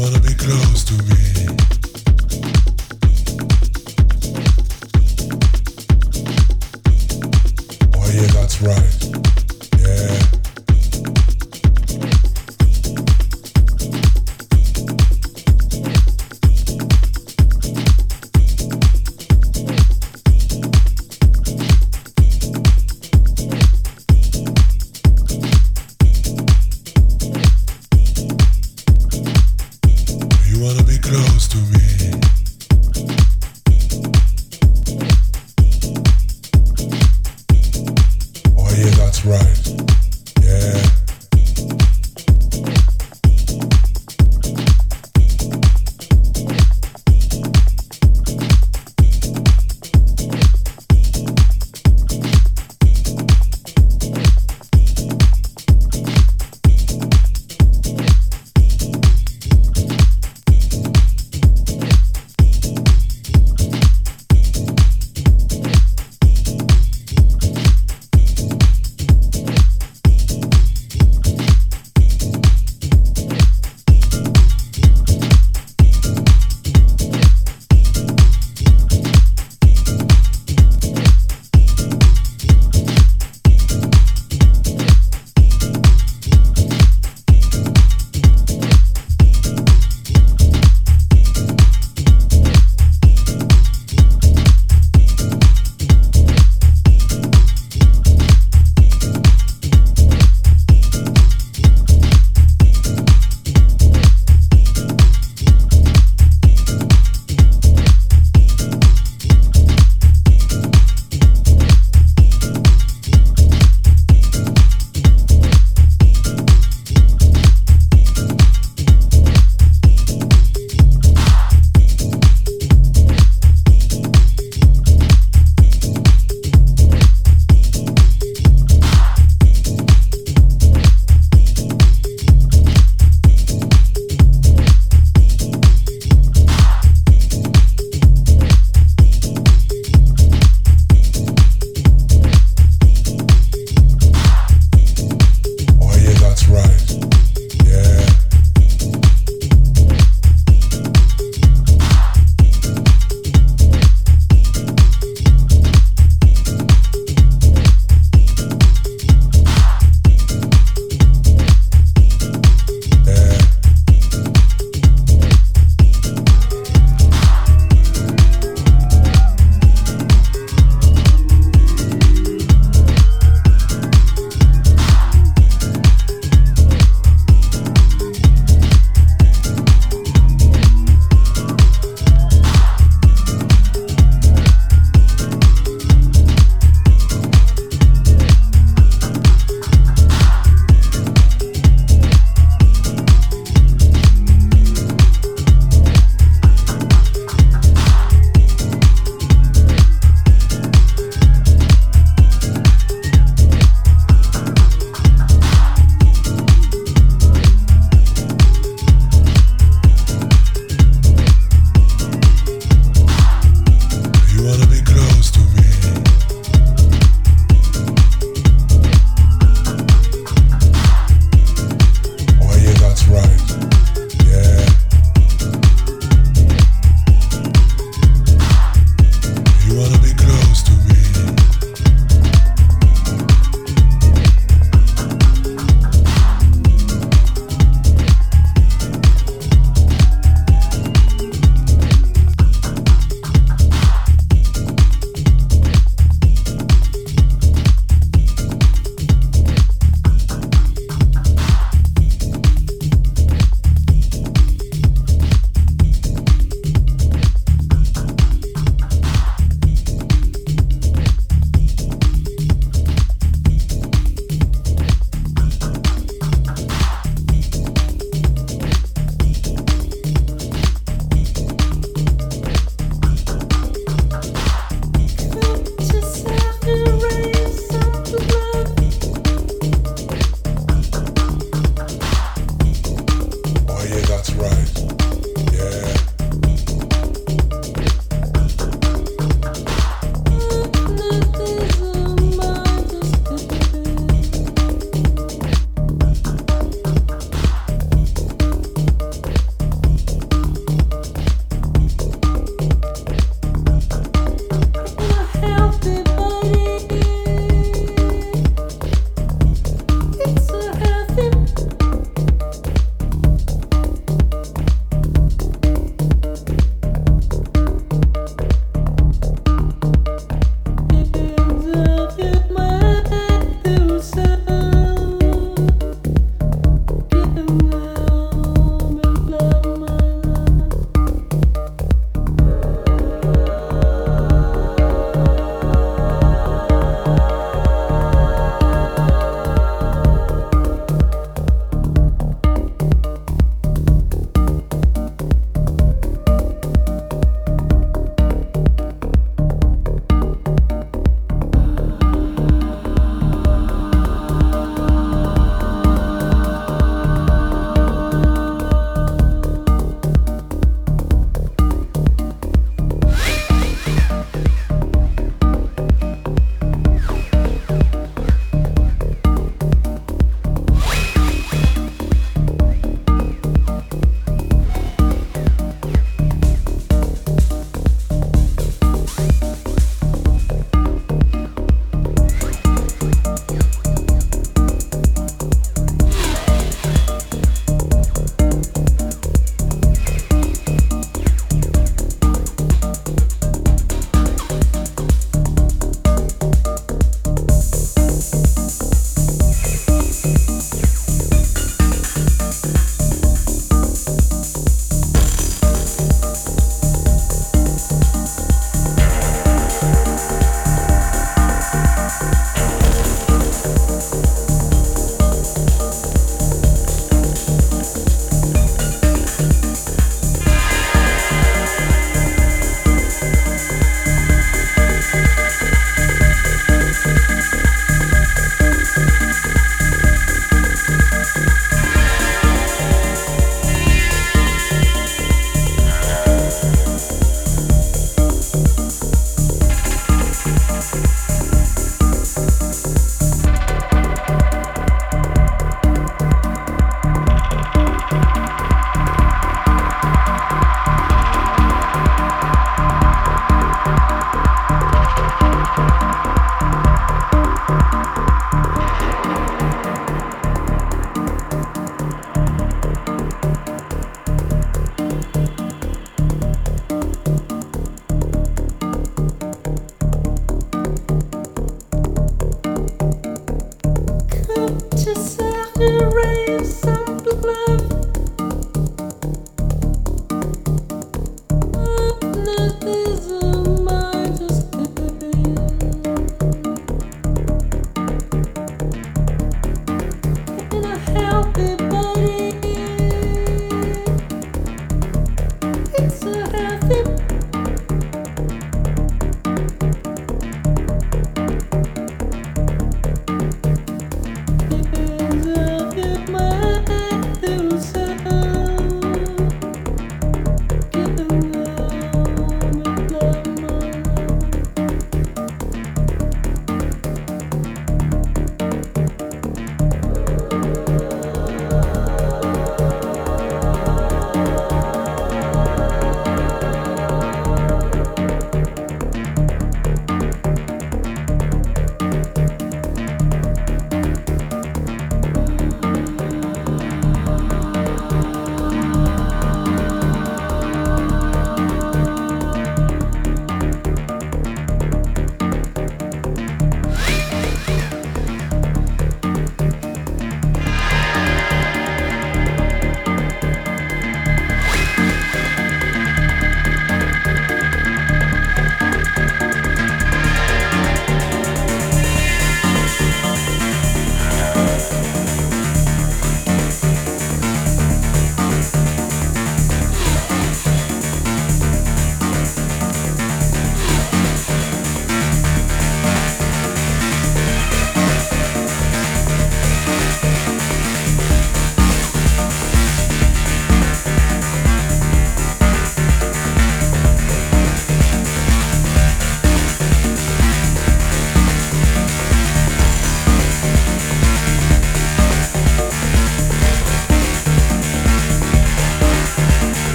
wanna be close to me.